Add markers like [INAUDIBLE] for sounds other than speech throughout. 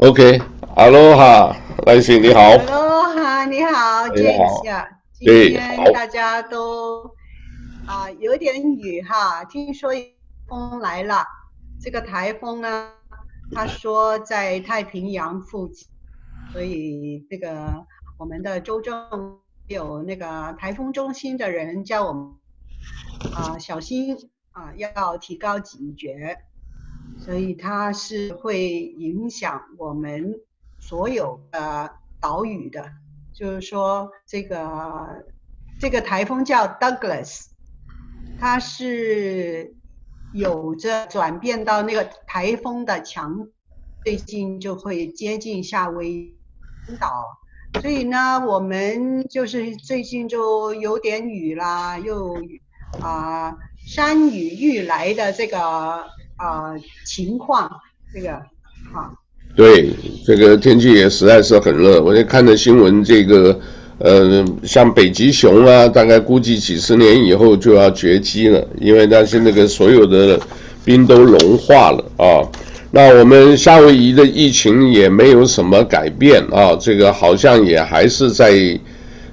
OK，哈喽哈，赖信你好。哈喽哈，你好，你好。今天大家都啊、呃、有点雨哈，听说风来了。这个台风呢，他说在太平洋附近，所以这个我们的州政有那个台风中心的人叫我们啊、呃、小心啊、呃，要提高警觉。所以它是会影响我们所有的岛屿的，就是说这个这个台风叫 Douglas，它是有着转变到那个台风的强，最近就会接近夏威夷岛，所以呢，我们就是最近就有点雨啦，又啊、山雨欲来的这个。啊、情况这个好，对，这个天气也实在是很热。我在看着新闻，这个呃，像北极熊啊，大概估计几十年以后就要绝迹了，因为那些那个所有的冰都融化了啊。那我们夏威夷的疫情也没有什么改变啊，这个好像也还是在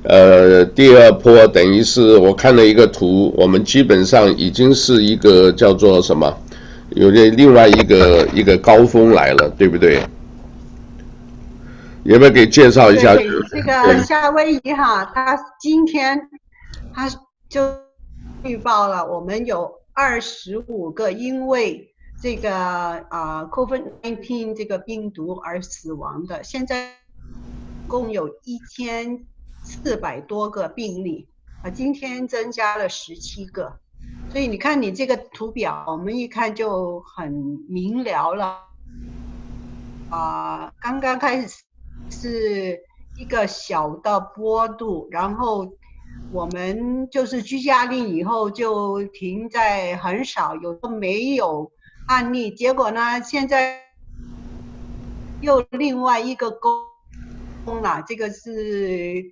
呃第二波，等于是我看了一个图，我们基本上已经是一个叫做什么？有点另外一个一个高峰来了，对不对？有没有给介绍一下？这个夏威夷哈，他今天他就预报了，我们有二十五个因为这个啊 COVID-19 这个病毒而死亡的，现在共有一千四百多个病例啊，今天增加了十七个。所以你看，你这个图表，我们一看就很明了了。啊、刚刚开始是一个小的波度，然后我们就是居家令以后就停在很少，有都没有案例。结果呢，现在又另外一个高峰了，这个是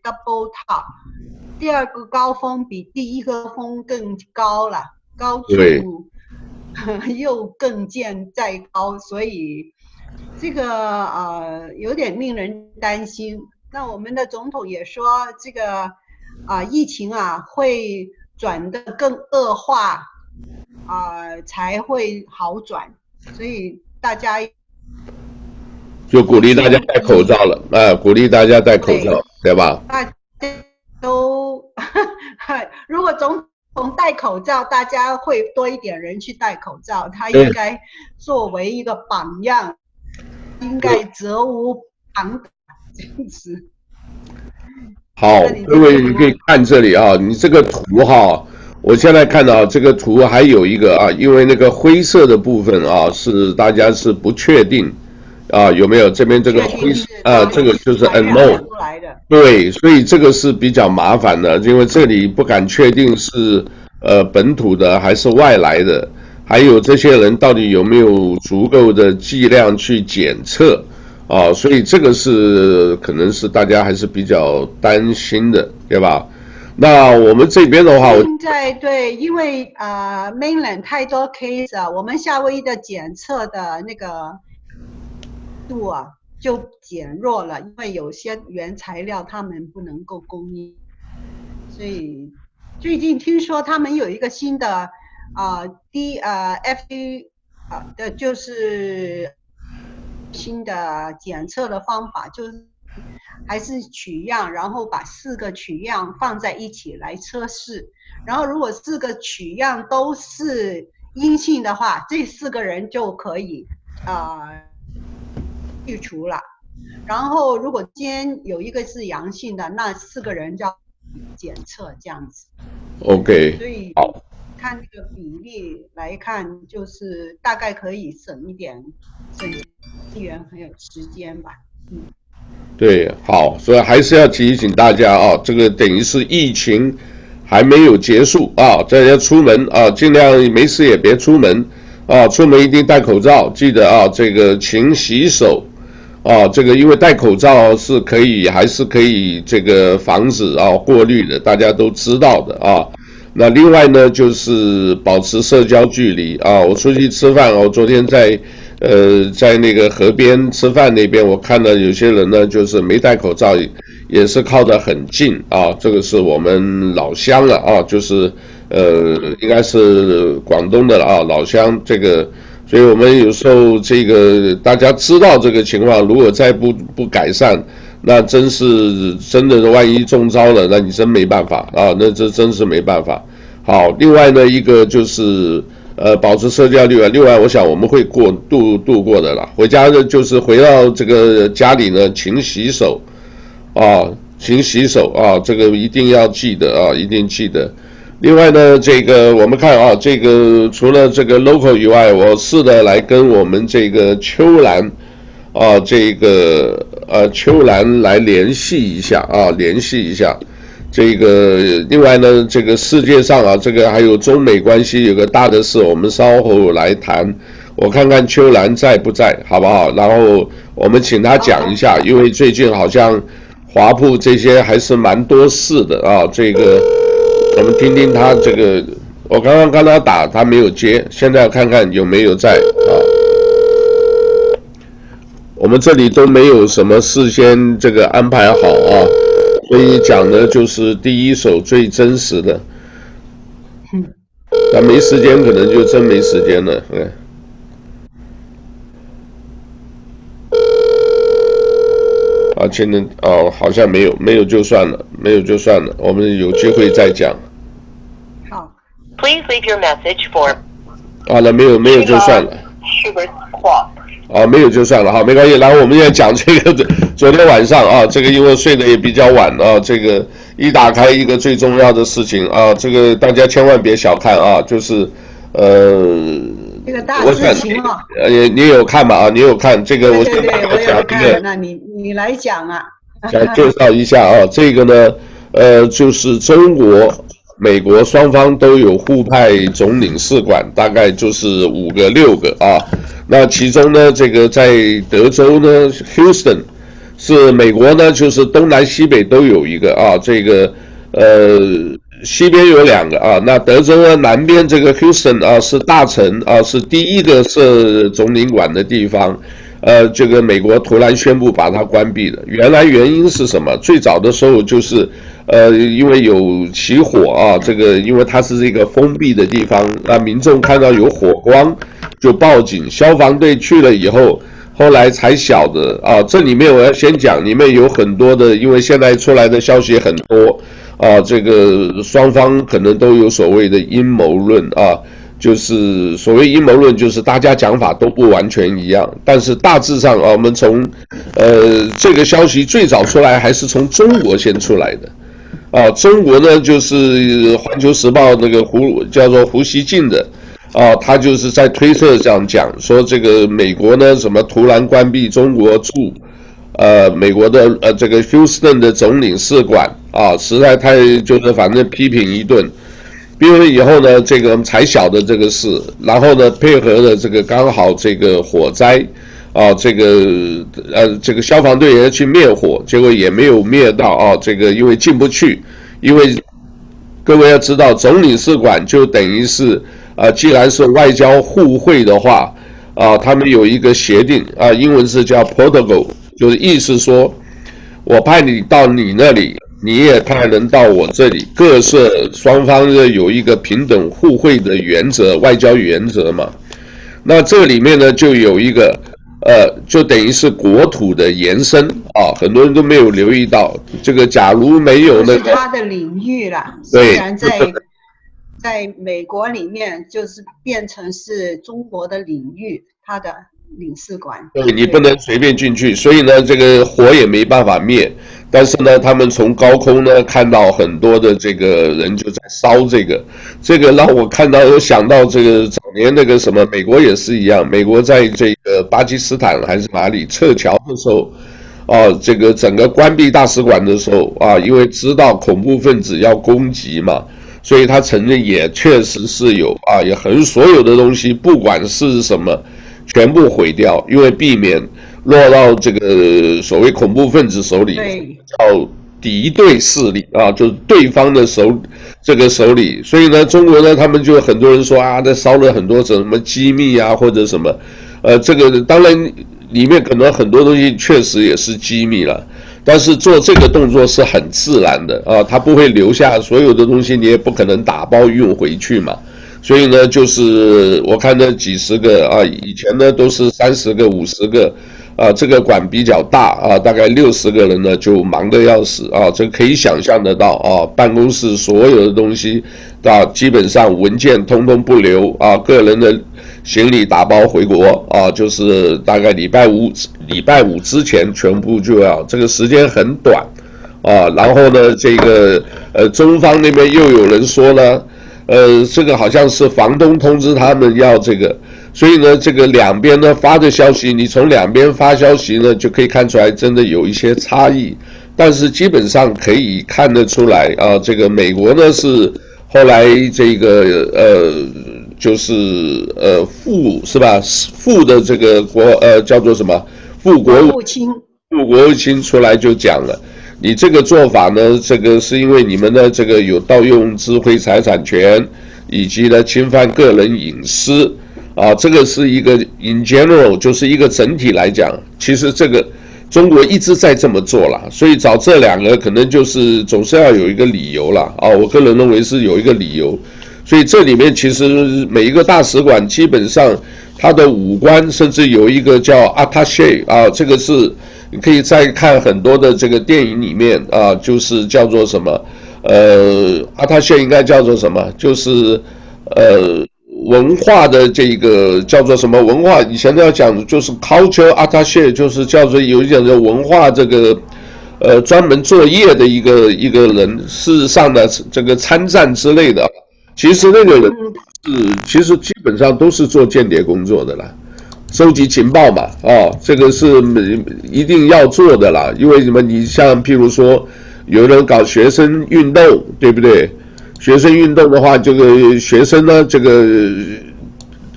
double top。第二个高峰比第一个峰更高了，高度 [LAUGHS] 又更见再高，所以这个呃有点令人担心。那我们的总统也说，这个啊、呃、疫情啊会转得更恶化，啊、呃、才会好转，所以大家就鼓励大家戴口罩了，啊、呃，鼓励大家戴口罩，对，吧？大家？都，[LAUGHS] 如果总统戴口罩，大家会多一点人去戴口罩。他应该作为一个榜样，应该责无旁贷。这样子。好，各位你可以看这里啊，你这个图哈，我现在看到这个图还有一个啊，因为那个灰色的部分啊，是大家是不确定。啊，有没有这边这个灰色啊？这个就是 unknown，对，所以这个是比较麻烦的，因为这里不敢确定是呃本土的还是外来的，还有这些人到底有没有足够的剂量去检测啊？所以这个是可能是大家还是比较担心的，对吧？那我们这边的话，现在对，因为呃 mainland 太多 case 啊，我们夏威夷的检测的那个。度啊就减弱了，因为有些原材料他们不能够供应，所以最近听说他们有一个新的啊 D 呃 FD 啊的就是新的检测的方法，就是还是取样，然后把四个取样放在一起来测试，然后如果四个取样都是阴性的话，这四个人就可以啊。去除了，然后如果今天有一个是阳性的，那四个人就要检测这样子。OK。所以看这个比例来看，就是大概可以省一点省资源还有时间吧。嗯。对，好，所以还是要提醒大家啊，这个等于是疫情还没有结束啊，大家出门啊，尽量没事也别出门啊，出门一定戴口罩，记得啊，这个勤洗手。啊，这个因为戴口罩是可以，还是可以这个防止啊过滤的，大家都知道的啊。那另外呢，就是保持社交距离啊。我出去吃饭，我昨天在呃，在那个河边吃饭那边，我看到有些人呢，就是没戴口罩，也是靠得很近啊。这个是我们老乡了啊，就是呃，应该是广东的了啊，老乡这个。所以我们有时候这个大家知道这个情况，如果再不不改善，那真是真的是，万一中招了，那你真没办法啊，那这真是没办法。好，另外呢，一个就是。呃，保持社交率啊。另外，我想我们会过度度过的啦。回家的就是回到这个家里呢，勤洗手啊，勤洗手啊，这个一定要记得啊，一定记得。另外呢，这个我们看啊，这个除了这个 local 以外，我试着来跟我们这个秋兰啊，这个呃秋兰来联系一下啊，联系一下。这个另外呢，这个世界上啊，这个还有中美关系有个大的事，我们稍后来谈。我看看秋兰在不在，好不好？然后我们请他讲一下，因为最近好像华埠这些还是蛮多事的啊。这个我们听听他这个，我刚刚跟他打，他没有接，现在看看有没有在啊。我们这里都没有什么事先这个安排好啊。所以讲的就是第一手最真实的，那没时间可能就真没时间了，嗯。啊，前天哦，好像没有，没有就算了，没有就算了，我们有机会再讲。好，Please leave your message for。好了，没有没有就算了。啊，没有就算了哈，没关系。然后我们现在讲这个，[LAUGHS] 昨天晚上啊，这个因为睡得也比较晚啊，这个一打开一个最重要的事情啊，这个大家千万别小看啊，就是呃，这个大事情啊，呃，你你有看吗？啊，你有看这个？我对对，我有看。那你你来讲啊。[LAUGHS] 来介绍一下啊，这个呢，呃，就是中国、美国双方都有互派总领事馆，大概就是五个六个啊。那其中呢，这个在德州呢，Houston 是美国呢，就是东南西北都有一个啊，这个呃西边有两个啊，那德州呢南边这个 Houston 啊是大城啊，是第一个设总领馆的地方，呃，这个美国突然宣布把它关闭了，原来原因是什么？最早的时候就是呃因为有起火啊，这个因为它是这个封闭的地方，那民众看到有火光。就报警，消防队去了以后，后来才晓得啊，这里面我要先讲，里面有很多的，因为现在出来的消息很多啊，这个双方可能都有所谓的阴谋论啊，就是所谓阴谋论，就是大家讲法都不完全一样，但是大致上啊，我们从呃这个消息最早出来还是从中国先出来的啊，中国呢就是《环球时报》那个胡叫做胡锡进的。啊，他就是在推特上讲说，这个美国呢，什么突然关闭中国驻，呃，美国的呃这个 Houston 的总领事馆啊，实在太就是反正批评一顿，批评以后呢，这个才晓得这个事，然后呢，配合的这个刚好这个火灾，啊，这个呃这个消防队员去灭火，结果也没有灭到啊，这个因为进不去，因为各位要知道，总领事馆就等于是。啊，既然是外交互惠的话，啊，他们有一个协定啊，英文是叫 protocol，就是意思说，我派你到你那里，你也派人到我这里，各设双方的有一个平等互惠的原则，外交原则嘛。那这里面呢，就有一个，呃，就等于是国土的延伸啊，很多人都没有留意到这个。假如没有那个，他的领域了，对。在 [LAUGHS] 在美国里面，就是变成是中国的领域，它的领事馆。对，你不能随便进去，所以呢，这个火也没办法灭。但是呢，他们从高空呢看到很多的这个人就在烧这个，这个让我看到，又想到这个早年那个什么，美国也是一样，美国在这个巴基斯坦还是哪里撤侨的时候，啊，这个整个关闭大使馆的时候啊，因为知道恐怖分子要攻击嘛。所以他承认也确实是有啊，也很所有的东西，不管是什么，全部毁掉，因为避免落到这个所谓恐怖分子手里，叫敌对势力啊，就是对方的手这个手里。所以呢，中国呢，他们就很多人说啊，这烧了很多什么机密啊，或者什么呃，这个当然里面可能很多东西确实也是机密了，但是做这个动作是很自然的啊，他不会留下所有的东西，你也不可能打包运回去嘛。所以呢，就是我看那几十个啊，以前呢都是三十个、五十个。啊，这个馆比较大啊，大概六十个人呢，就忙得要死啊。这可以想象得到啊，办公室所有的东西，啊，基本上文件通通不留啊，个人的行李打包回国啊，就是大概礼拜五礼拜五之前全部就要，这个时间很短啊。然后呢，这个呃，中方那边又有人说呢，呃，这个好像是房东通知他们要这个。所以呢，这个两边呢发的消息，你从两边发消息呢就可以看出来，真的有一些差异。但是基本上可以看得出来啊，这个美国呢是后来这个呃，就是呃富是吧？富的这个国呃叫做什么？富国务卿，富国务卿出来就讲了，你这个做法呢，这个是因为你们的这个有盗用智慧财产权，以及呢侵犯个人隐私。啊，这个是一个 in general，就是一个整体来讲，其实这个中国一直在这么做了，所以找这两个可能就是总是要有一个理由了啊。我个人认为是有一个理由，所以这里面其实每一个大使馆基本上它的武官，甚至有一个叫 attach 啊，这个是你可以再看很多的这个电影里面啊，就是叫做什么呃 attach 应该叫做什么，就是呃。文化的这个叫做什么文化？以前都要讲，就是 culture attach 就是叫做有一点的文化这个，呃，专门作业的一个一个人。事实上呢，这个参战之类的，其实那个人是其实基本上都是做间谍工作的啦，收集情报嘛，哦，这个是一定要做的啦。因为什么？你像譬如说，有人搞学生运动，对不对？学生运动的话，这个学生呢，这个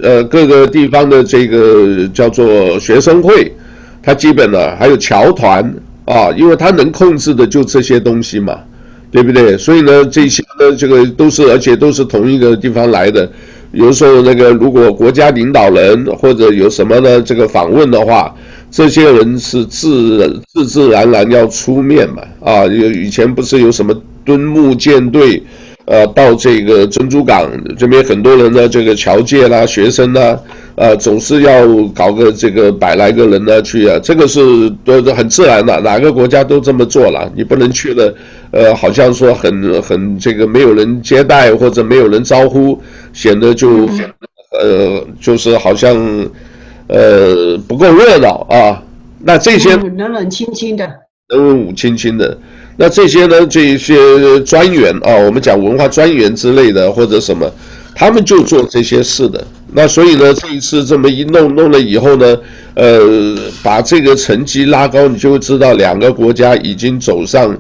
呃各个地方的这个叫做学生会，他基本呢还有侨团啊，因为他能控制的就这些东西嘛，对不对？所以呢，这些呢这个都是而且都是同一个地方来的。有时候那个如果国家领导人或者有什么呢这个访问的话，这些人是自自自然然要出面嘛啊，有以前不是有什么敦睦舰队。呃，到这个珍珠港这边，很多人呢，这个侨界啦、学生啦，呃，总是要搞个这个百来个人呢去啊，这个是都都很自然的，哪个国家都这么做了，你不能去了，呃，好像说很很这个没有人接待或者没有人招呼，显得就呃就是好像呃不够热闹啊。那这些冷冷清清的，冷冷清清的。那这些呢？这一些专员啊，我们讲文化专员之类的，或者什么，他们就做这些事的。那所以呢，这一次这么一弄弄了以后呢，呃，把这个成绩拉高，你就会知道两个国家已经走上，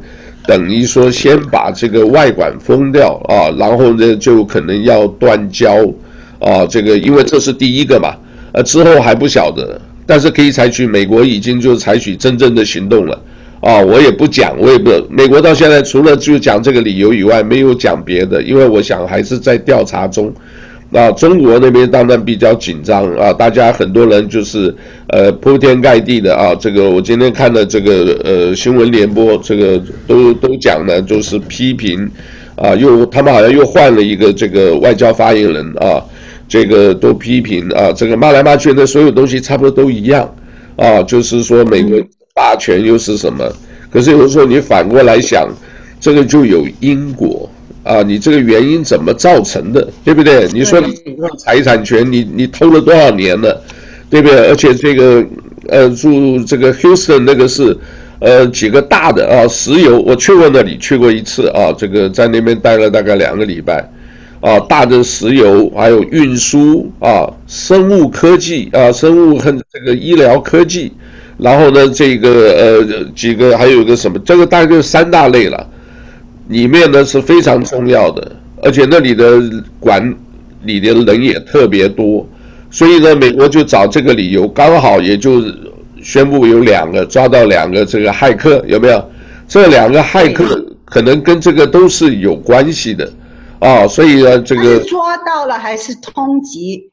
等于说先把这个外馆封掉啊，然后呢就可能要断交啊。这个因为这是第一个嘛，呃，之后还不晓得，但是可以采取，美国已经就采取真正的行动了。啊，我也不讲，我也不。美国到现在除了就讲这个理由以外，没有讲别的，因为我想还是在调查中。啊，中国那边当然比较紧张啊，大家很多人就是呃铺天盖地的啊，这个我今天看的这个呃新闻联播，这个都都讲呢，就是批评啊，又他们好像又换了一个这个外交发言人啊，这个都批评啊，这个骂来骂去的所有东西差不多都一样啊，就是说美国。霸权又是什么？可是有时候你反过来想，这个就有因果啊！你这个原因怎么造成的，对不对？你说你财产权，你你偷了多少年了，对不对？而且这个呃，住这个 Houston 那个是呃几个大的啊，石油，我去过那里，去过一次啊，这个在那边待了大概两个礼拜啊，大的石油还有运输啊，生物科技啊，生物和这个医疗科技。然后呢，这个呃几个还有一个什么，这个大概就是三大类了，里面呢是非常重要的，而且那里的管理的人也特别多，所以呢，美国就找这个理由，刚好也就宣布有两个抓到两个这个骇客，有没有？这两个骇客可能跟这个都是有关系的啊，所以呢，这个抓到了还是通缉？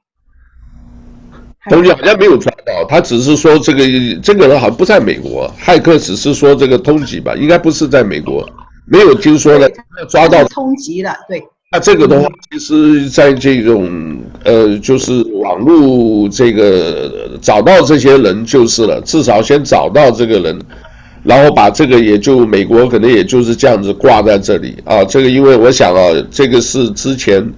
通缉好像没有抓到，他只是说这个这个人好像不在美国，骇客只是说这个通缉吧，应该不是在美国，没有听说的抓到通缉了，对。那这个的话，其实在这种呃，就是网络这个找到这些人就是了，至少先找到这个人，然后把这个也就美国可能也就是这样子挂在这里啊，这个因为我想啊，这个是之前。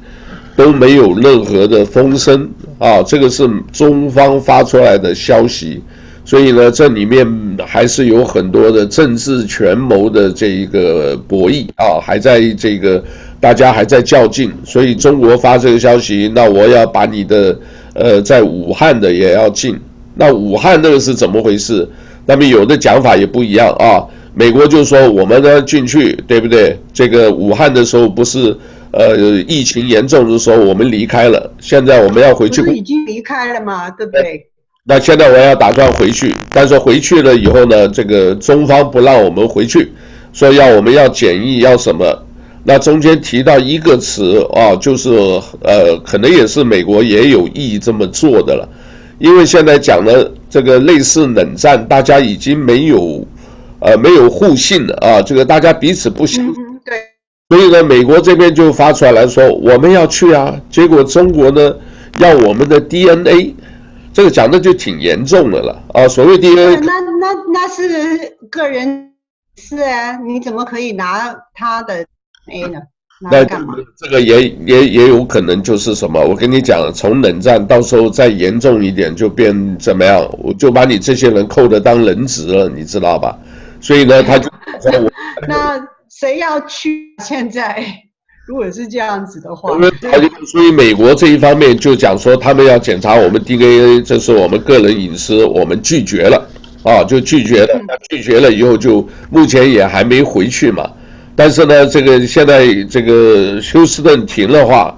都没有任何的风声啊，这个是中方发出来的消息，所以呢，这里面还是有很多的政治权谋的这一个博弈啊，还在这个大家还在较劲，所以中国发这个消息，那我要把你的呃在武汉的也要进，那武汉那个是怎么回事？那么有的讲法也不一样啊，美国就说我们呢进去，对不对？这个武汉的时候不是。呃，疫情严重的时候，我们离开了。现在我们要回去。已经离开了吗？对不对？那现在我要打算回去，但是回去了以后呢，这个中方不让我们回去，说要我们要检疫，要什么？那中间提到一个词啊，就是呃，可能也是美国也有意这么做的了，因为现在讲的这个类似冷战，大家已经没有呃没有互信了啊，这个大家彼此不信。嗯所以呢，美国这边就发出来来说，我们要去啊。结果中国呢，要我们的 DNA，这个讲的就挺严重的了啊。所谓 DNA，那那那是个人是啊，你怎么可以拿他的 A 呢？[LAUGHS] 那？这个也也也有可能就是什么？我跟你讲，从冷战到时候再严重一点，就变怎么样？我就把你这些人扣的当人质了，你知道吧？所以呢，他就 [LAUGHS] 那。谁要去？现在如果是这样子的话，所以美国这一方面就讲说，他们要检查我们 DNA，这是我们个人隐私，我们拒绝了啊，就拒绝了。那拒绝了以后，就目前也还没回去嘛。但是呢，这个现在这个休斯顿停的话，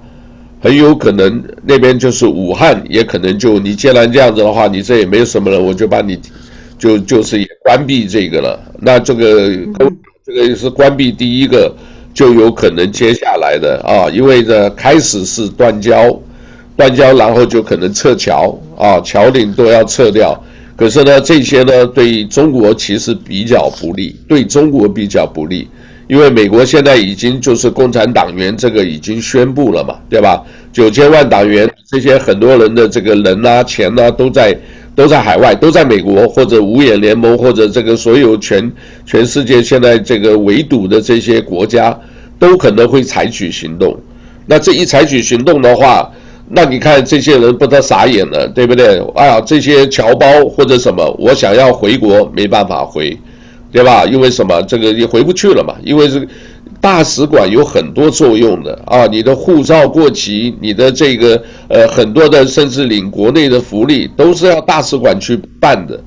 很有可能那边就是武汉，也可能就你既然这样子的话，你这也没有什么了，我就把你就就是也关闭这个了。那这个。这个是关闭第一个，就有可能接下来的啊，因为呢开始是断交，断交然后就可能撤侨啊，侨领都要撤掉。可是呢，这些呢对中国其实比较不利，对中国比较不利，因为美国现在已经就是共产党员这个已经宣布了嘛，对吧？九千万党员这些很多人的这个人呐、啊、钱呐、啊、都在。都在海外，都在美国或者五眼联盟或者这个所有全全世界现在这个围堵的这些国家，都可能会采取行动。那这一采取行动的话，那你看这些人不得傻眼了，对不对？哎呀，这些侨胞或者什么，我想要回国没办法回，对吧？因为什么？这个也回不去了嘛，因为这个。大使馆有很多作用的啊，你的护照过期，你的这个呃很多的甚至领国内的福利都是要大使馆去办的。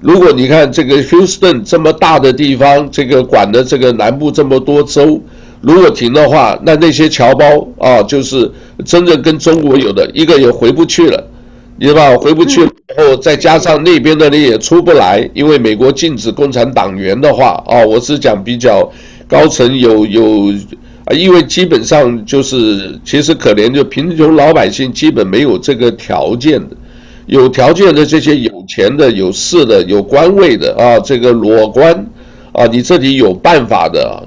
如果你看这个 Houston 这么大的地方，这个管的这个南部这么多州，如果停的话，那那些侨胞啊，就是真正跟中国有的一个也回不去了，你知道吧？回不去了，然后再加上那边的人也出不来，因为美国禁止共产党员的话啊，我是讲比较。高层有有啊，因为基本上就是其实可怜，就贫穷老百姓基本没有这个条件的，有条件的这些有钱的、有势的、有官位的啊，这个裸官啊，你这里有办法的，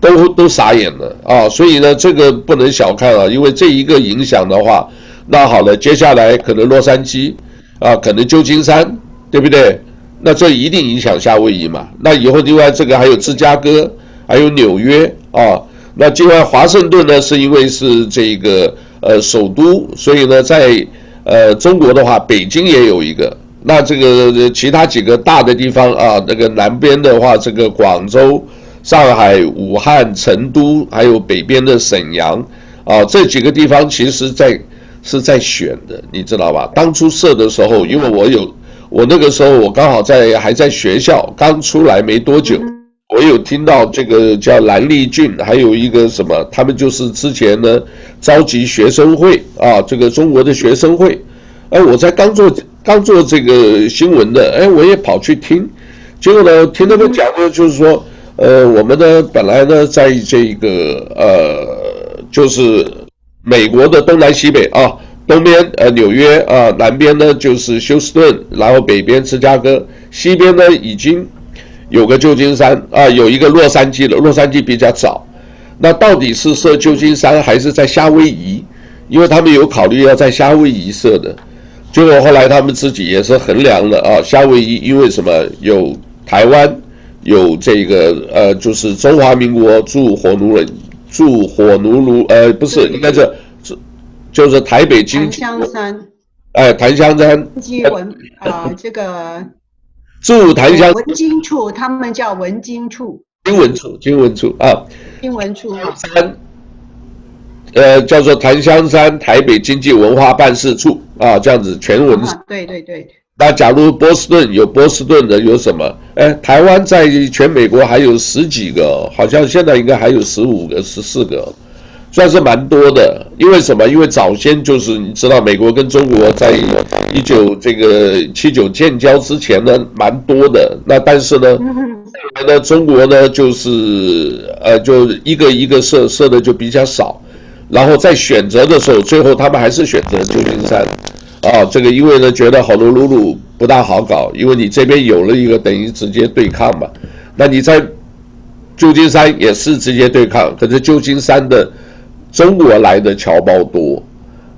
都都傻眼了啊！所以呢，这个不能小看啊，因为这一个影响的话，那好了，接下来可能洛杉矶啊，可能旧金山，对不对？那这一定影响夏威夷嘛？那以后另外这个还有芝加哥。还有纽约啊，那另外华盛顿呢，是因为是这个呃首都，所以呢，在呃中国的话，北京也有一个。那这个其他几个大的地方啊，那个南边的话，这个广州、上海、武汉、成都，还有北边的沈阳啊，这几个地方其实在是在选的，你知道吧？当初设的时候，因为我有我那个时候我刚好在还在学校刚出来没多久。我有听到这个叫蓝丽俊，还有一个什么，他们就是之前呢召集学生会啊，这个中国的学生会，哎，我在刚做刚做这个新闻的，哎，我也跑去听，结果呢，听他们讲的就是说，呃，我们呢本来呢在这个呃，就是美国的东南西北啊，东边呃纽约啊，南边呢就是休斯顿，然后北边芝加哥，西边呢已经有个旧金山啊，有一个洛杉矶了，洛杉矶比较早。那到底是设旧金山还是在夏威夷？因为他们有考虑要在夏威夷设的，结果后来他们自己也是衡量了啊，夏威夷因为什么？有台湾，有这个呃，就是中华民国驻火奴人驻火奴奴呃，不是，应该是。就是台北经济，檀香山，哎，檀香山经济文啊，这个驻檀香文经处，他们叫文经处，经文处，经文处啊，经文处山，呃，叫做檀香山台北经济文化办事处啊，这样子全文，啊，对对对。那假如波士顿有波士顿的有什么？哎，台湾在全美国还有十几个，好像现在应该还有十五个、十四个。算是蛮多的，因为什么？因为早先就是你知道，美国跟中国在一九这个七九建交之前呢，蛮多的。那但是呢，[LAUGHS] 后来呢，中国呢就是呃，就一个一个设设的就比较少。然后在选择的时候，最后他们还是选择旧金山啊。这个因为呢，觉得好多鲁鲁不大好搞，因为你这边有了一个等于直接对抗嘛。那你在旧金山也是直接对抗，可是旧金山的。中国来的侨胞多，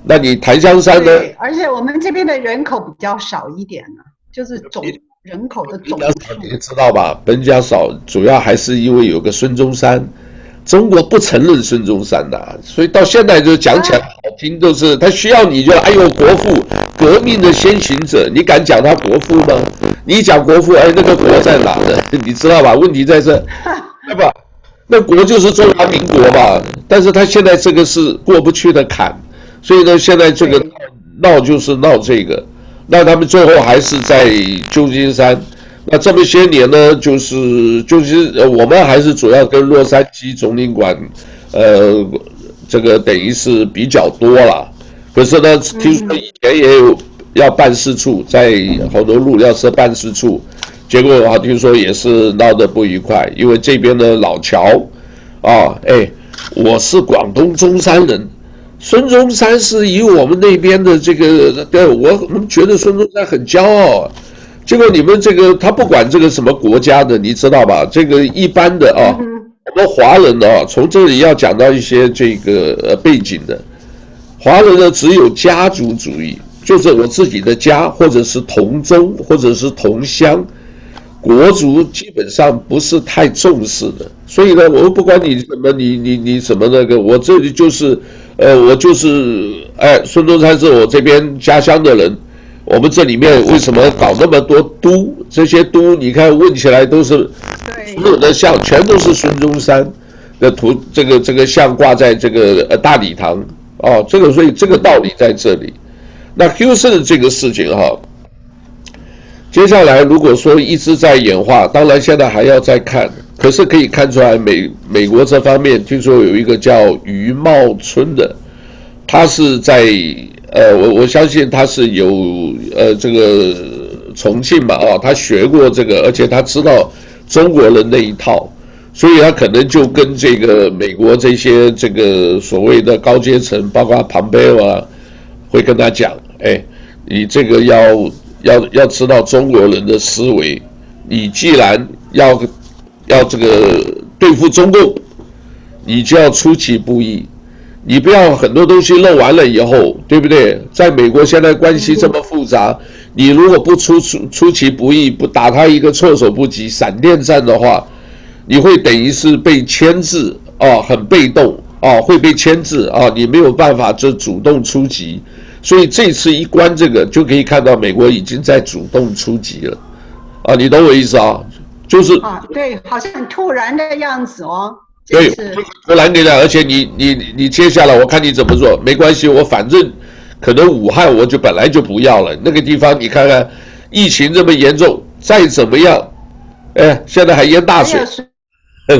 那你檀香山呢？对，而且我们这边的人口比较少一点呢，就是总人口的总数。你知道吧？本家少，主要还是因为有个孙中山，中国不承认孙中山的，所以到现在就讲起来好听，就是他需要你就哎呦国父，革命的先行者，你敢讲他国父吗？你讲国父，哎，那个国在哪呢？你知道吧？问题在这，[LAUGHS] [LAUGHS] 对吧？那国就是中华民国嘛，但是他现在这个是过不去的坎，所以呢，现在这个闹就是闹这个，那他们最后还是在旧金山，那这么些年呢，就是就是，呃，我们还是主要跟洛杉矶总领馆，呃，这个等于是比较多了，可是呢，听说以前也有要办事处，在好多路要设办事处。结果的话，听说也是闹得不愉快，因为这边的老乔，啊，哎，我是广东中山人，孙中山是以我们那边的这个，对我们觉得孙中山很骄傲。结果你们这个他不管这个什么国家的，你知道吧？这个一般的啊，我们华人啊，从这里要讲到一些这个呃背景的，华人呢只有家族主义，就是我自己的家，或者是同宗，或者是同乡。国足基本上不是太重视的，所以呢，我们不管你什么，你你你什么那个，我这里就是，呃，我就是，哎，孙中山是我这边家乡的人，我们这里面为什么搞那么多都？这些都你看问起来都是，所有的像全都是孙中山的图，这个这个像挂在这个呃大礼堂，哦，这个所以这个道理在这里。那 Houston 这个事情哈。接下来，如果说一直在演化，当然现在还要再看，可是可以看出来美美国这方面，听说有一个叫余茂春的，他是在呃，我我相信他是有呃这个重庆嘛啊，他学过这个，而且他知道中国人那一套，所以他可能就跟这个美国这些这个所谓的高阶层，包括庞贝啊，会跟他讲，哎，你这个要。要要知道中国人的思维，你既然要要这个对付中共，你就要出其不意，你不要很多东西弄完了以后，对不对？在美国现在关系这么复杂，你如果不出出出其不意，不打他一个措手不及，闪电战的话，你会等于是被牵制啊，很被动啊，会被牵制啊，你没有办法就主动出击。所以这次一关这个，就可以看到美国已经在主动出击了，啊，你懂我意思啊？就是啊，对，好像很突然的样子哦。对，突然而且你你你接下来我看你怎么做，没关系，我反正可能武汉我就本来就不要了，那个地方你看看疫情这么严重，再怎么样，哎，现在还淹大水，[LAUGHS]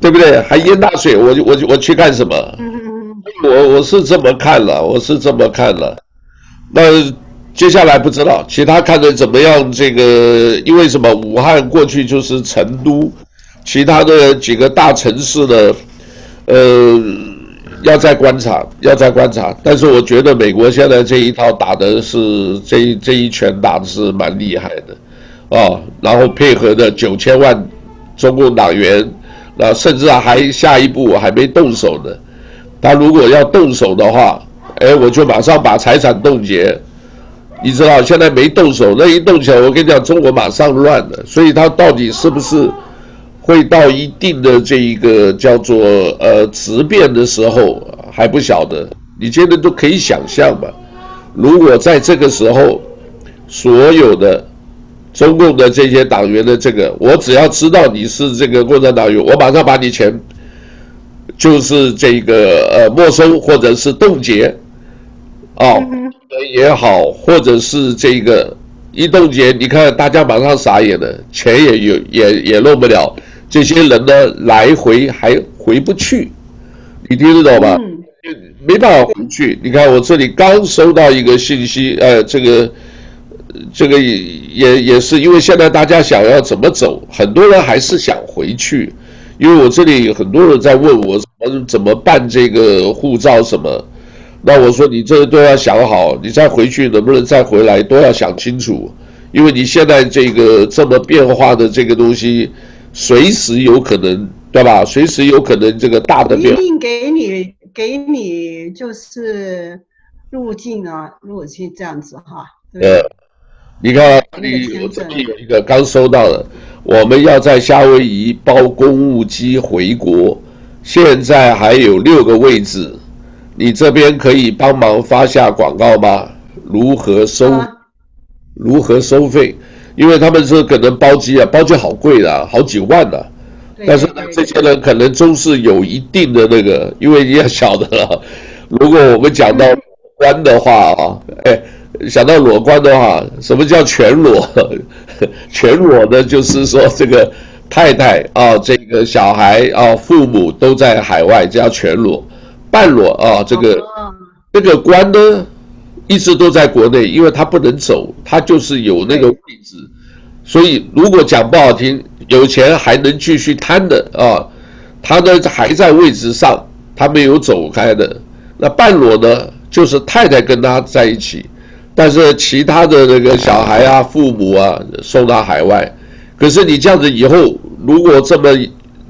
对不对？还淹大水，我就我就我去干什么？我我是这么看了，我是这么看了。那接下来不知道其他看的怎么样？这个因为什么？武汉过去就是成都，其他的几个大城市呢？呃，要再观察，要再观察。但是我觉得美国现在这一套打的是这这一拳打的是蛮厉害的，啊，然后配合的九千万中共党员，那甚至还下一步还没动手呢。他如果要动手的话，哎，我就马上把财产冻结。你知道现在没动手，那一动起来，我跟你讲，中国马上乱了。所以他到底是不是？会到一定的这一个叫做呃质变的时候还不晓得，你现在都可以想象吧？如果在这个时候，所有的中共的这些党员的这个，我只要知道你是这个共产党员，我马上把你钱就是这个呃没收或者是冻结，哦也好，或者是这个一冻结，你看大家马上傻眼了，钱也有也也弄不了。这些人呢，来回还回不去，你听得懂吗？就没办法回去。你看我这里刚收到一个信息，呃，这个这个也也也是因为现在大家想要怎么走，很多人还是想回去。因为我这里有很多人在问我怎么怎么办这个护照什么，那我说你这都要想好，你再回去能不能再回来都要想清楚，因为你现在这个这么变化的这个东西。随时有可能，对吧？随时有可能这个大的变。一定给你给你就是入境啊，入境这样子哈。呃，你看，你我这里有一个刚收到的，我们要在夏威夷包公务机回国，现在还有六个位置，你这边可以帮忙发下广告吗？如何收？啊、如何收费？因为他们是可能包机啊，包机好贵的，好几万的。但是呢，这些人可能都是有一定的那个，因为你也晓得了，如果我们讲到裸关的话啊，哎，想到裸官的话，什么叫全裸？[LAUGHS] 全裸呢，就是说这个太太啊，这个小孩啊，父母都在海外，叫全裸。半裸啊，这个这个官呢？一直都在国内，因为他不能走，他就是有那个位置，所以如果讲不好听，有钱还能继续贪的啊，他呢还在位置上，他没有走开的。那半裸呢，就是太太跟他在一起，但是其他的那个小孩啊、父母啊送到海外。可是你这样子以后，如果这么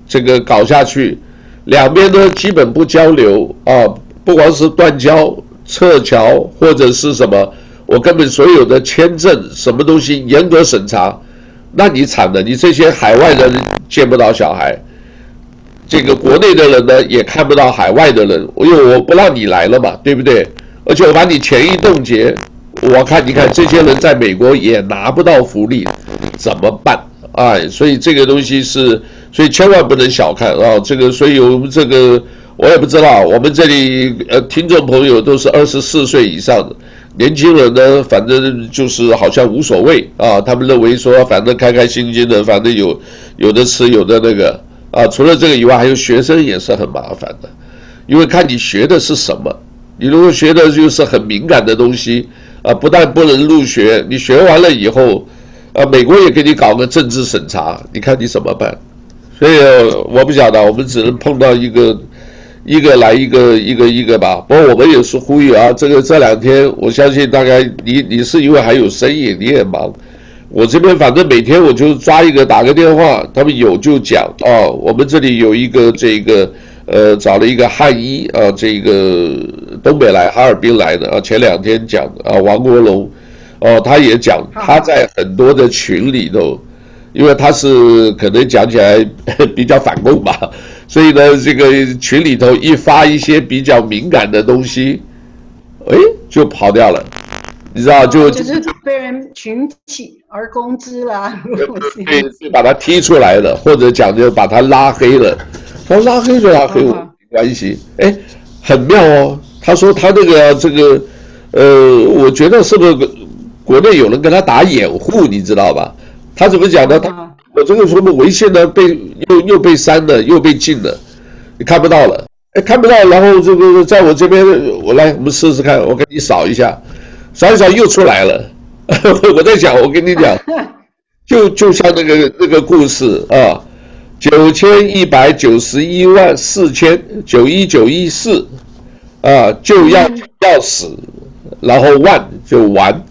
这个搞下去，两边都基本不交流啊，不光是断交。撤侨或者是什么，我根本所有的签证什么东西严格审查，那你惨了，你这些海外人见不到小孩，这个国内的人呢也看不到海外的人，因为我不让你来了嘛，对不对？而且我把你钱一冻结，我看你看这些人在美国也拿不到福利，怎么办？哎，所以这个东西是，所以千万不能小看啊，这个，所以我们这个。我也不知道，我们这里呃，听众朋友都是二十四岁以上的年轻人呢，反正就是好像无所谓啊，他们认为说反正开开心心的，反正有有的吃有的那个啊。除了这个以外，还有学生也是很麻烦的，因为看你学的是什么，你如果学的就是很敏感的东西啊，不但不能入学，你学完了以后啊，美国也给你搞个政治审查，你看你怎么办？所以我不晓得，我们只能碰到一个。一个来一个一个一个吧，不过我们也是呼吁啊，这个这两天我相信大概你你是因为还有生意，你也忙，我这边反正每天我就抓一个打个电话，他们有就讲啊，我们这里有一个这个呃找了一个汉医啊，这个东北来哈尔滨来的啊，前两天讲啊王国龙哦，他也讲他在很多的群里头，因为他是可能讲起来 [LAUGHS] 比较反共吧。所以呢，这个群里头一发一些比较敏感的东西，哎，就跑掉了，你知道就就是被人群起而攻之啦，对，就把他踢出来了，或者讲就把他拉黑了。他说拉黑就拉黑我，没关系。哎，很妙哦。他说他那个这个，呃，我觉得是不是国内有人跟他打掩护，你知道吧？他怎么讲呢？他。我这个什么微信呢？被又又被删了，又被禁了，你看不到了，哎，看不到。然后这个在我这边，我来，我们试试看，我给你扫一下，扫一扫又出来了。[LAUGHS] 我在讲，我跟你讲，[LAUGHS] 就就像那个那个故事啊，九千一百九十一万四千九一九一四啊，就要要死，然后万就完，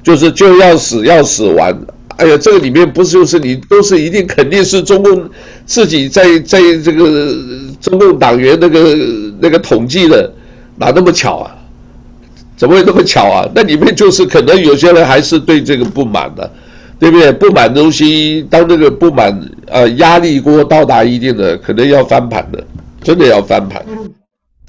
就是就要死要死完。哎呀，这个里面不是就是你都是一定肯定是中共自己在在这个中共党员那个那个统计的，哪那么巧啊？怎么会那么巧啊？那里面就是可能有些人还是对这个不满的，对不对？不满的东西，当这个不满呃压力锅到达一定的，可能要翻盘的，真的要翻盘。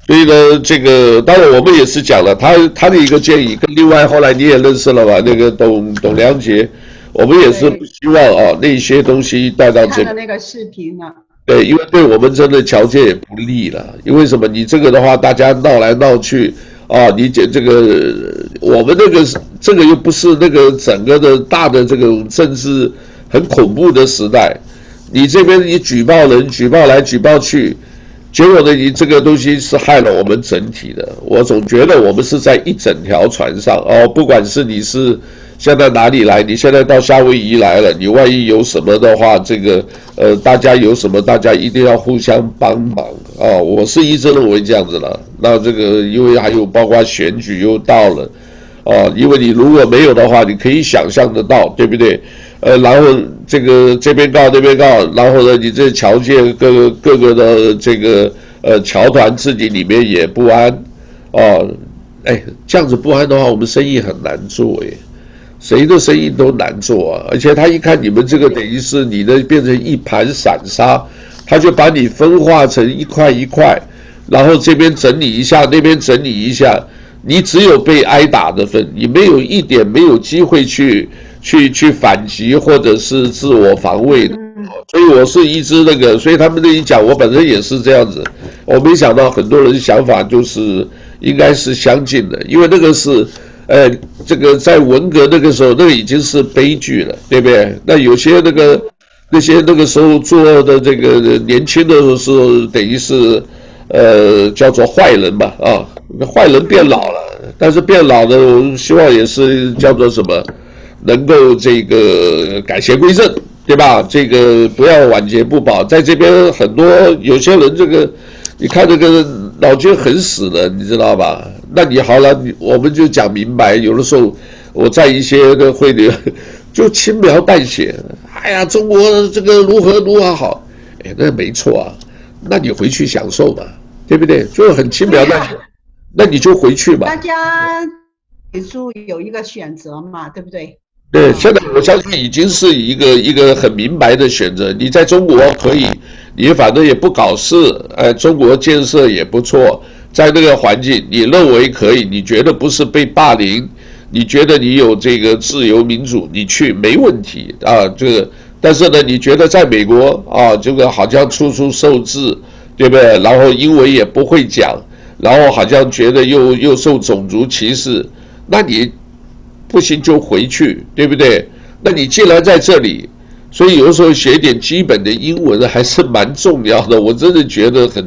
所以呢，这个当然我们也是讲了他他的一个建议，跟另外后来你也认识了吧？那个董董良杰。我们也是不希望啊，那些东西带到这个。看那个视频呢。对，因为对我们真的条件也不利了。因为什么？你这个的话，大家闹来闹去啊，你这这个我们那个这个又不是那个整个的大的这个政治很恐怖的时代。你这边你举报人举报来举报去，结果呢，你这个东西是害了我们整体的。我总觉得我们是在一整条船上哦，不管是你是。现在哪里来？你现在到夏威夷来了，你万一有什么的话，这个呃，大家有什么，大家一定要互相帮忙啊！我是一直认为这样子的。那这个因为还有包括选举又到了啊，因为你如果没有的话，你可以想象得到，对不对？呃，然后这个这边告那边告，然后呢，你这侨界各个各个的这个呃侨团自己里面也不安啊，哎，这样子不安的话，我们生意很难做哎。谁的生意都难做啊！而且他一看你们这个等于是你的变成一盘散沙，他就把你分化成一块一块，然后这边整理一下，那边整理一下，你只有被挨打的份，你没有一点没有机会去去去反击或者是自我防卫的。所以我是一直那个，所以他们那一讲，我本身也是这样子，我没想到很多人想法就是应该是相近的，因为那个是。呃，这个在文革那个时候，那个已经是悲剧了，对不对？那有些那个那些那个时候做的这个年轻的时候，等于是呃叫做坏人吧，啊，坏人变老了，但是变老的，我们希望也是叫做什么，能够这个改邪归正，对吧？这个不要晚节不保，在这边很多有些人这个，你看这个。脑筋很死的，你知道吧？那你好了，你我们就讲明白。有的时候我在一些的会里就轻描淡写。哎呀，中国这个如何如何好？哎，那没错啊。那你回去享受嘛，对不对？就很轻描淡写。那你就回去嘛。大家给出有一个选择嘛，对不对？对，现在我相信已经是一个一个很明白的选择。你在中国可以。你反正也不搞事，哎，中国建设也不错，在那个环境，你认为可以，你觉得不是被霸凌，你觉得你有这个自由民主，你去没问题啊。这个，但是呢，你觉得在美国啊，这个好像处处受制，对不对？然后英文也不会讲，然后好像觉得又又受种族歧视，那你不行就回去，对不对？那你既然在这里。所以有时候学点基本的英文还是蛮重要的，我真的觉得很，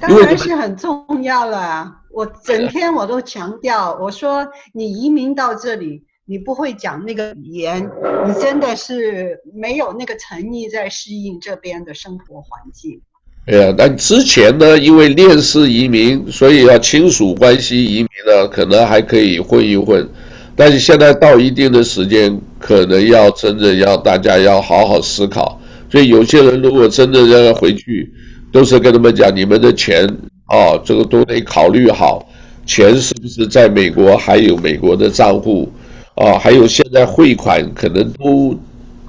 当然是很重要了啊。我整天我都强调，我说你移民到这里，你不会讲那个语言，你真的是没有那个诚意在适应这边的生活环境。哎呀，但之前呢，因为链式移民，所以要亲属关系移民呢，可能还可以混一混。但是现在到一定的时间，可能要真的要大家要好好思考。所以有些人如果真的要回去，都是跟他们讲，你们的钱啊，这个都得考虑好，钱是不是在美国还有美国的账户啊？还有现在汇款可能都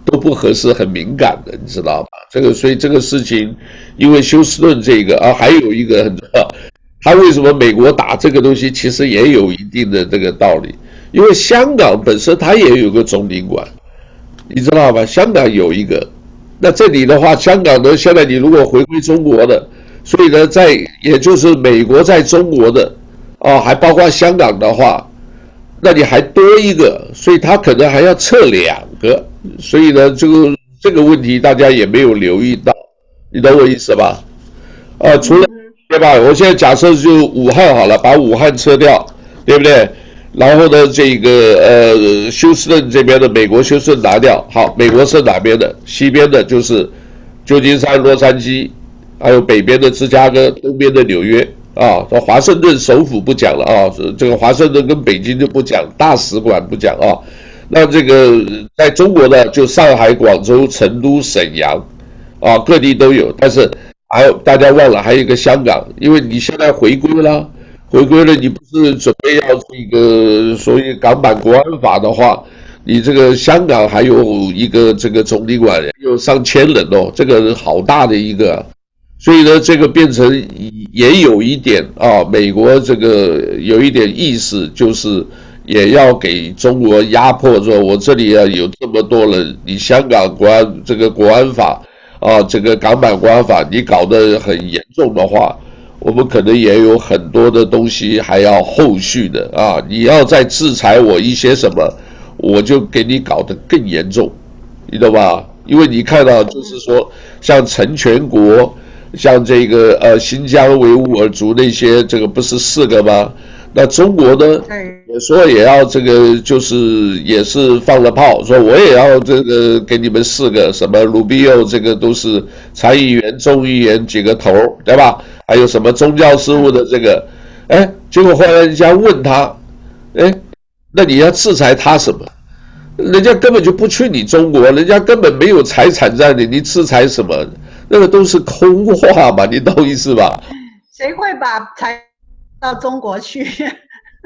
都不合适，很敏感的，你知道吧？这个所以这个事情，因为休斯顿这个啊，还有一个很重要，他为什么美国打这个东西，其实也有一定的这个道理。因为香港本身它也有个总领馆，你知道吧？香港有一个，那这里的话，香港呢，现在你如果回归中国的，所以呢，在也就是美国在中国的，啊，还包括香港的话，那你还多一个，所以他可能还要测两个，所以呢，这个这个问题大家也没有留意到，你懂我意思吧？啊，除了对吧？我现在假设就武汉好了，把武汉撤掉，对不对？然后呢，这个呃，休斯顿这边的美国休斯顿拿掉，好，美国是哪边的？西边的就是旧金山、洛杉矶，还有北边的芝加哥，东边的纽约，啊，华盛顿首府不讲了啊，这个华盛顿跟北京就不讲，大使馆不讲啊。那这个在中国呢，就上海、广州、成都、沈阳，啊，各地都有。但是还有大家忘了，还有一个香港，因为你现在回归了，回归了，你不是准备要这个所谓港版国安法的话，你这个香港还有一个这个总领馆有上千人哦，这个好大的一个，所以呢，这个变成也有一点啊，美国这个有一点意思就是。也要给中国压迫，说我这里啊有这么多人，你香港国安这个国安法啊，这个港版国安法你搞得很严重的话，我们可能也有很多的东西还要后续的啊。你要再制裁我一些什么，我就给你搞得更严重，你懂吧？因为你看到就是说，像成全国，像这个呃新疆维吾尔族那些，这个不是四个吗？那中国呢？也说也要这个，就是也是放了炮，说我也要这个给你们四个什么鲁比奥，这个都是参议员、众议员几个头，对吧？还有什么宗教事务的这个，哎，结果后来人家问他，哎，那你要制裁他什么？人家根本就不去你中国，人家根本没有财产在你，你制裁什么？那个都是空话嘛，你懂意思吧？谁会把财？到中国去，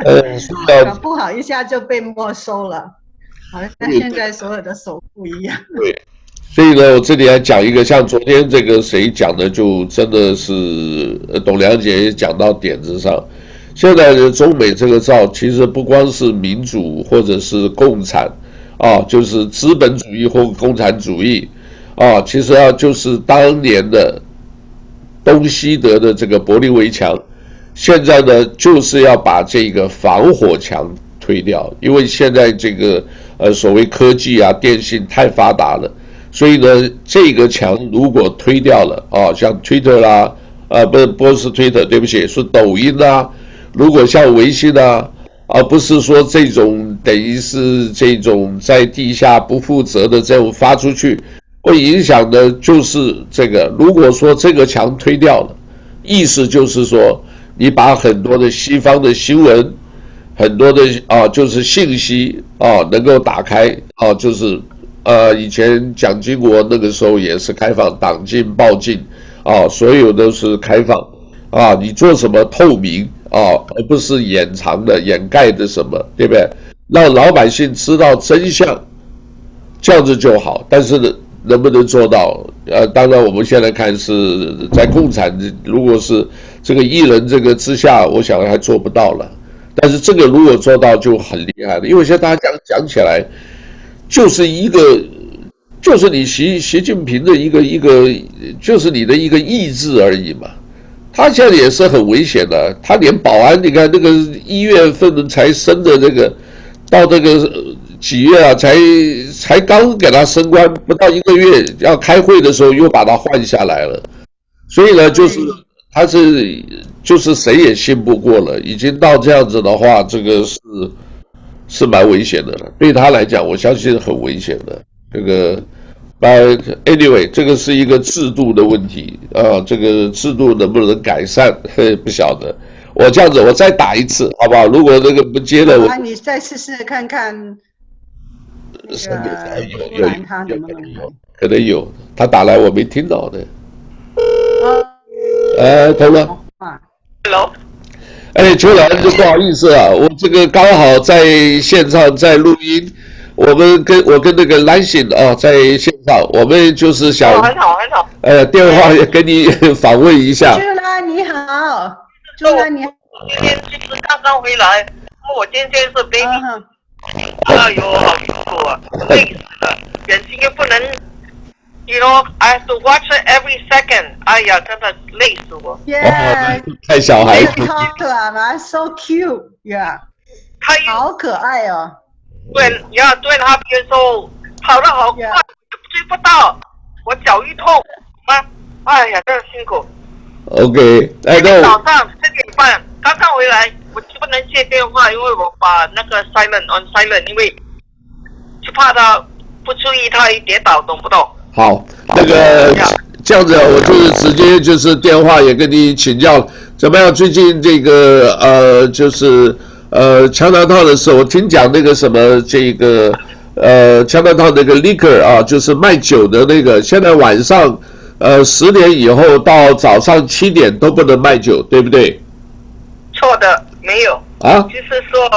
呃，[LAUGHS] 搞不好一下就被没收了，好像现在所有的首富一样。对，所以呢，我这里要讲一个，像昨天这个谁讲的，就真的是董良姐也讲到点子上。现在的中美这个造，其实不光是民主或者是共产啊，就是资本主义或共产主义啊，其实啊，就是当年的东西德的这个柏林围墙。现在呢，就是要把这个防火墙推掉，因为现在这个呃所谓科技啊、电信太发达了，所以呢，这个墙如果推掉了啊，像 Twitter 啦，呃，不是不是 Twitter，对不起，是抖音啊，如果像微信啊，而不是说这种等于是这种在地下不负责的这种发出去，会影响的就是这个。如果说这个墙推掉了，意思就是说。你把很多的西方的新闻，很多的啊，就是信息啊，能够打开啊，就是呃，以前蒋经国那个时候也是开放党禁报禁啊，所有都是开放啊，你做什么透明啊，而不是掩藏的、掩盖的什么，对不对？让老百姓知道真相，这样子就好。但是呢，能不能做到？呃，当然我们现在看是在共产，如果是。这个一人这个之下，我想还做不到了。但是这个如果做到就很厉害了，因为现在大家讲讲起来，就是一个，就是你习习近平的一个一个，就是你的一个意志而已嘛。他现在也是很危险的，他连保安，你看那个一月份才升的那个，到这个几月啊，才才刚给他升官不到一个月，要开会的时候又把他换下来了。所以呢，就是。他是就是谁也信不过了，已经到这样子的话，这个是是蛮危险的了。对他来讲，我相信很危险的。这个，But anyway，这个是一个制度的问题啊，这个制度能不能改善，不晓得。我这样子，我再打一次，好不好？如果那个不接了，我那你再试试看看。上面还有有有可能有，可能有，他打来我没听到的。啊哎，通了。Hello。哎，秋兰，就不好意思啊，我这个刚好在线上在录音，我们跟我跟那个兰心啊在线上，我们就是想。很好，很好。呃，电话也跟你 [LAUGHS] 访问一下。秋兰你好，秋兰你好。今天其实刚刚回来，我今天是 baby，哎呦，好辛苦啊，累死了，眼睛又不能。You know, I have to watch it every second. 哎呀，真的累死我。Yeah，太小孩子。Talker 嘛，so cute. Yeah，他好可爱哦。对，呀，对他比如说跑得好快，追不到，我脚一痛，妈，哎呀，真的辛苦。OK，哎，那早上七点半刚刚回来，我就不能接电话，因为我把那个 silent on silent，因为就怕他不注意，他一跌倒，懂不懂？好，那个这样子，我就是直接就是电话也跟你请教，怎么样？最近这个呃，就是呃，强纳套的时候，我听讲那个什么这个呃，强纳套那个 liquor 啊，就是卖酒的那个，现在晚上呃十点以后到早上七点都不能卖酒，对不对？错的，没有啊，就是说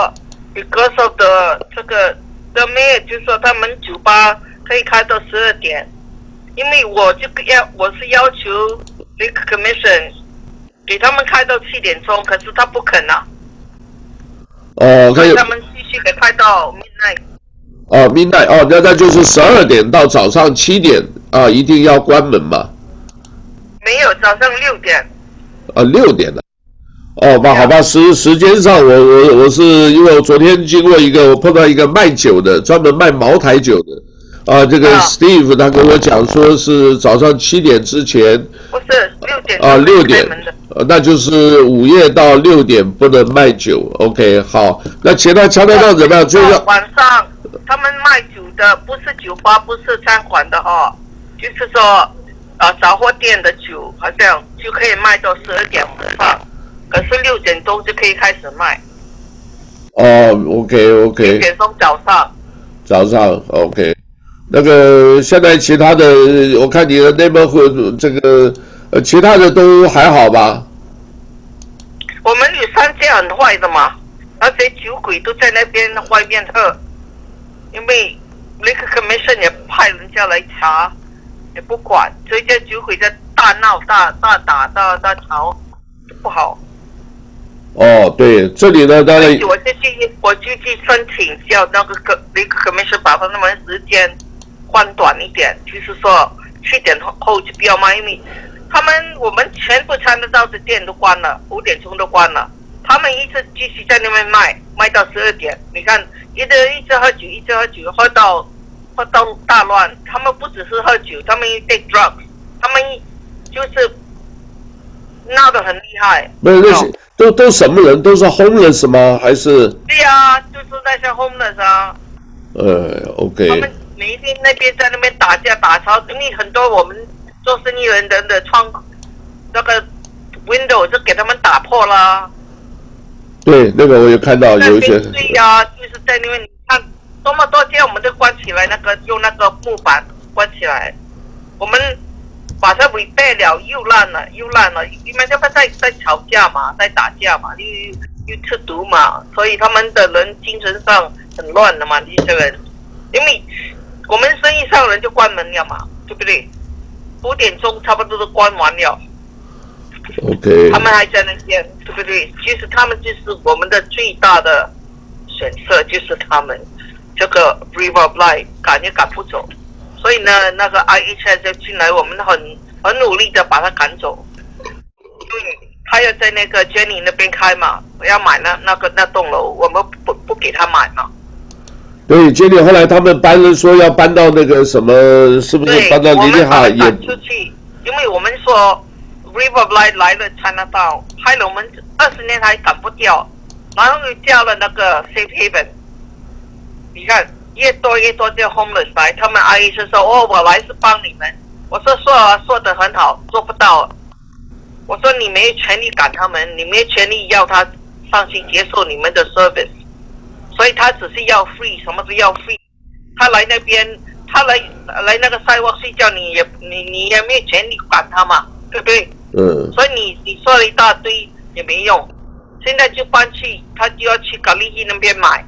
，because of the 这个 the mayor 就是说他们酒吧可以开到十二点，因为我就要我是要求 commission。给他们开到七点钟，可是他不肯啊。哦，可以。他们继续给开到 midnight。哦，midnight 哦，那那就是十二点到早上七点啊，一定要关门嘛。没有，早上六点。啊，六点的。哦，吧，好吧，时时间上我，我我我是因为我昨天经过一个，我碰到一个卖酒的，专门卖茅台酒的。啊，这个 Steve 他跟我讲说是早上七点之前。不是六点。啊，六点。呃，那就是午夜到六点不能卖酒，OK，好。那其他强调到怎么样？就是晚上他们卖酒的不是酒吧，不是餐馆的哈，就是说啊杂货店的酒，好像就可以卖到十二点晚上，可是六点钟就可以开始卖。哦，OK，OK。六点钟早上。早上，OK。那个现在其他的，我看你的 neighborhood 这个呃，其他的都还好吧？我们有三家很坏的嘛，那些酒鬼都在那边外面喝，因为那个 commission 也派人家来查，也不管，所以这些酒鬼在大闹大大打大大吵，不好。哦，对，这里呢，当然我就去，我就去申请叫那个个那个 commission 把他们时间换短一点，就是说七点后就不要卖，因为。他们我们全部参得到的店都关了，五点钟都关了。他们一直继续在那边卖，卖到十二点。你看，一直一直喝酒，一直喝酒，喝到喝到大乱。他们不只是喝酒，他们 take drugs，他们就是闹得很厉害。没有那些都都什么人？都是 homeless 吗？还是？对呀、啊，就是那些 homeless 啊。呃，OK。他们每一天那边在那边打架打吵，因为很多我们。做生意人的的窗，那个 window 就给他们打破了。对，那个我有看到有一些。对呀、啊，就是在那边，你看多么多天我们都关起来，那个用那个木板关起来。我们把它 repair 了，又烂了，又烂了，因为他们在在吵架嘛，在打架嘛，又又吃毒嘛，所以他们的人精神上很乱的嘛，这些人。因为我们生意上人就关门了嘛，对不对？五点钟差不多都关完了，OK，他们还在那边，对不对？其实他们就是我们的最大的选择，就是他们这个 River Life 赶也赶不走，所以呢，那个 IHS 就进来，我们很很努力的把他赶走，因为他要在那个 Jenny 那边开嘛，我要买那那个那栋楼，我们不不给他买嘛。对，今天后来他们搬了，说要搬到那个什么，是不是搬到尼尼哈也？出去，因为我们说 River Light 来了，Chinatown，害了我们二十年还赶不掉，然后又叫了那个 Safe Haven。你看，越多越多这 homeless 来，他们阿姨是说，哦，我来是帮你们。我说说啊，说得很好，做不到。我说你没有权利赶他们，你没有权利要他放心接受你们的 service。所以他只是要 free，什么都要 free。他来那边，他来来那个 sidewalk 睡觉，你也你你也没有权利管他嘛，对不对？嗯。所以你你说了一大堆也没用，现在就搬去，他就要去咖喱鸡那边买，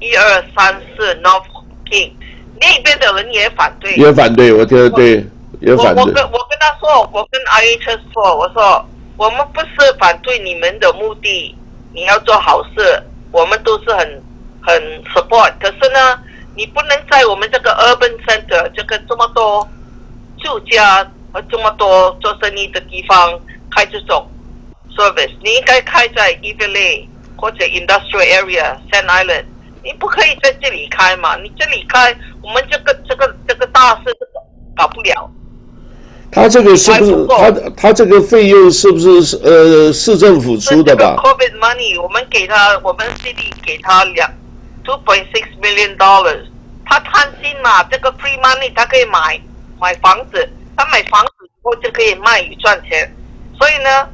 一二三四 North King，那边的人也反对。也反对，我觉得对，也反对。我我跟我跟他说，我跟 IHS 说，我说我们不是反对你们的目的，你要做好事，我们都是很。很 support，可是呢，你不能在我们这个 urban center 这个这么多住家和这么多做生意的地方开这种 service，你应该开在 Evelyn 或者 industrial area Sand Island，你不可以在这里开嘛？你这里开，我们这个这个这个大事搞不了。他这个是不是他他这个费用是不是呃市政府出的吧？这个 COVID money，我们给他，我们 city 给他两。Two point six million dollars，他贪心嘛？这个 free money 他可以买买房子，他买房子以后就可以卖与赚钱。所以呢，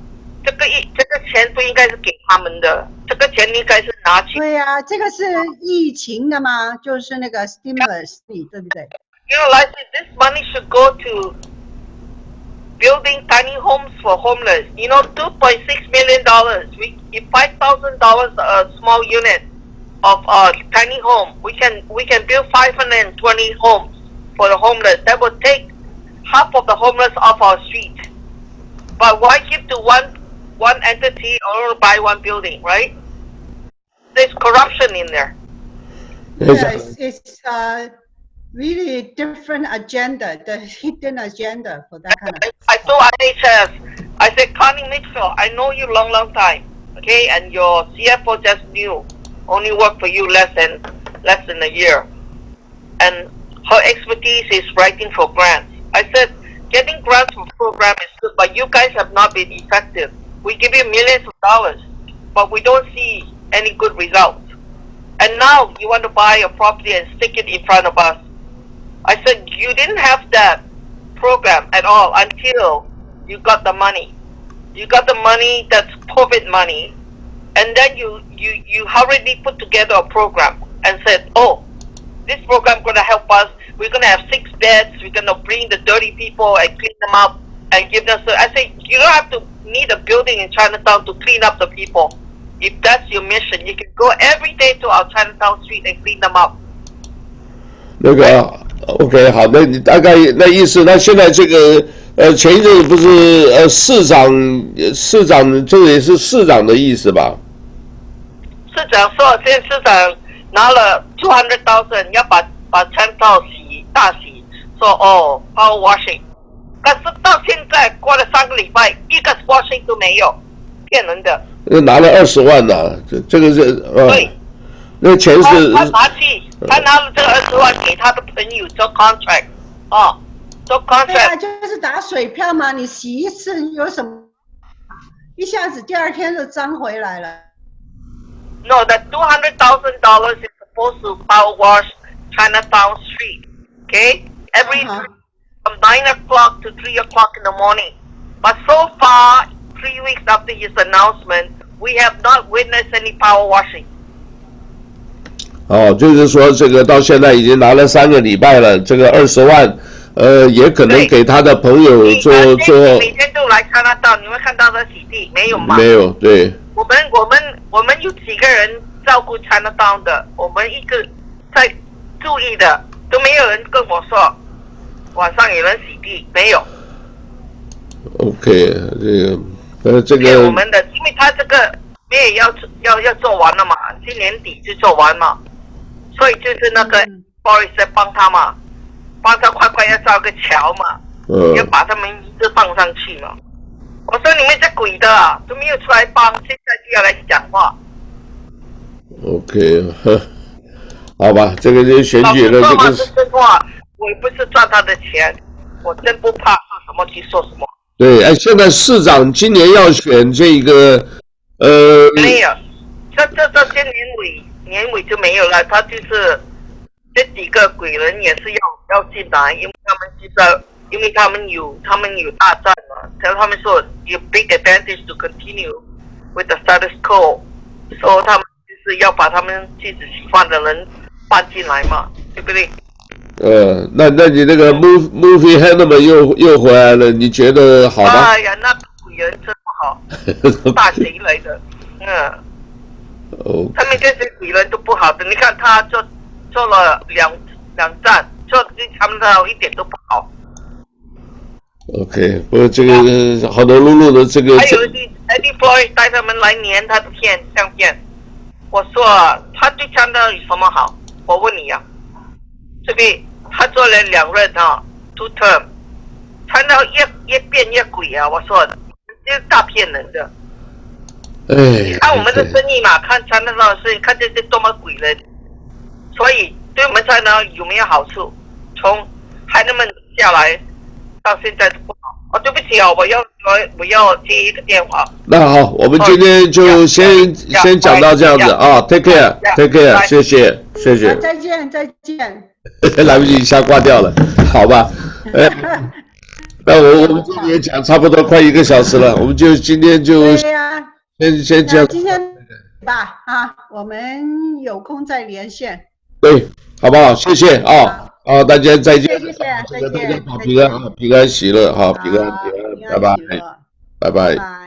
这个一这个钱不应该是给他们的，这个钱应该是拿去。对呀、啊，这个是疫情的吗？就是那个 stimulus 对不对？You know, like this money should go to building tiny homes for homeless. You know, two point six million dollars. We if five thousand dollars a small unit of a tiny home, we can we can build five hundred and twenty homes for the homeless. That would take half of the homeless off our street. But why give to one one entity or buy one building, right? There's corruption in there. Yes, it's uh, really different agenda, the hidden agenda for that kind of. I, I told IHS, I said, Connie Mitchell, I know you long, long time, okay, and your CFO just new, only worked for you less than less than a year, and her expertise is writing for grants. I said, getting grants for program is good, but you guys have not been effective. We give you millions of dollars, but we don't see any good results. And now you want to buy a property and stick it in front of us. I said, you didn't have that program at all until you got the money. You got the money that's COVID money, and then you, you, you hurriedly put together a program and said, oh, this program going to help us. We're going to have six beds. We're going to bring the dirty people and clean them up and give them. So I say, you don't have to need a building in Chinatown to clean up the people. If that's your mission, you can go every day to our Chinatown street and clean them up. 那个 OK 好，那你大概那意思，那现在这个呃前一阵不是呃市长市长这也是市长的意思吧？ 市长说，现在市长拿了 two hundred thousand 要把把 Chinatown 洗大洗，说哦 power washing，但是到现在过了三个礼拜，一个 washing 都没有，骗人的。那拿了二十万呢、啊，这这个是呃。对那钱是他，他拿去，他拿了这个二十万给他的朋友做 contract，哦，做 contract。对啊，就是打水漂嘛，你洗一次有什么？一下子第二天就脏回来了。No, the two hundred thousand dollars is supposed to power wash Chinatown Street, okay? Every uh -huh. from nine o'clock to three o'clock in the morning. But so far, three weeks after his announcement, we have not witnessed any power washing. 哦，就是说这个到现在已经拿了三个礼拜了，这个二十万，呃，也可能给他的朋友做做。每天都来看得到，你会看到他洗地，没有吗？没有，对。 我们我们我们有几个人照顾 Chinatown 的，我们一个在注意的，都没有人跟我说晚上有人洗地，没有。OK，这个呃这个。我们的，因为他这个没有要要要做完了嘛，今年底就做完嘛。所以就是那个 Boris 在帮他嘛，帮他快快要造个桥嘛，嗯、要把他们一直放上去嘛。我说你们这鬼的啊，都没有出来帮，现在就要来讲话。OK，呵，好吧，这个就选举了，这个是真话，我也不是赚他的钱，我真不怕说什么去说什么。对，哎，现在市长今年要选这个，呃，没有，这这这些年尾。年尾就没有了，他就是这几个鬼人也是要要进来，因为他们知道，因为他们有他们有大战嘛，然后他们说有 big advantage to continue with the status quo，说他们就是要把他们自己喜欢的人搬进来嘛，对不对？呃，那那你那个 move movie Hanneman 又又回来了，你觉得好吗？哎呀，那鬼人真不好，大谁来的？嗯。哦，他们这些鬼人都不好的，你看他做做了两两站，做他们的一点都不好。OK，不过这个好多露露的这个。还有 Eddie Floyd 带他们来粘他的片相片，我说他对香港有什么好？我问你呀、啊，这边他做了两任啊，two term，看到越越变越鬼啊！我说这是大骗人的。哎，看我们的生意嘛，看长乐的生意，看这些多么鬼人，所以对我们长乐有没有好处？从孩子们下来到现在都不好。哦，对不起哦，我要我我要接一个电话。那好，我们今天就先先讲到这样子啊，take care，take care，谢谢谢谢。再见再见。[LAUGHS] 来不及，一下挂掉了，好吧？哎。[LAUGHS] 那我我们今天也讲差不多快一个小时了，[LAUGHS] 我们就今天就先先讲今天吧啊，我们有空再连线。对，好不好？谢谢啊啊，大家再见。谢谢，再见。大家保平安啊，平安喜乐哈，平安平安，拜拜，拜拜。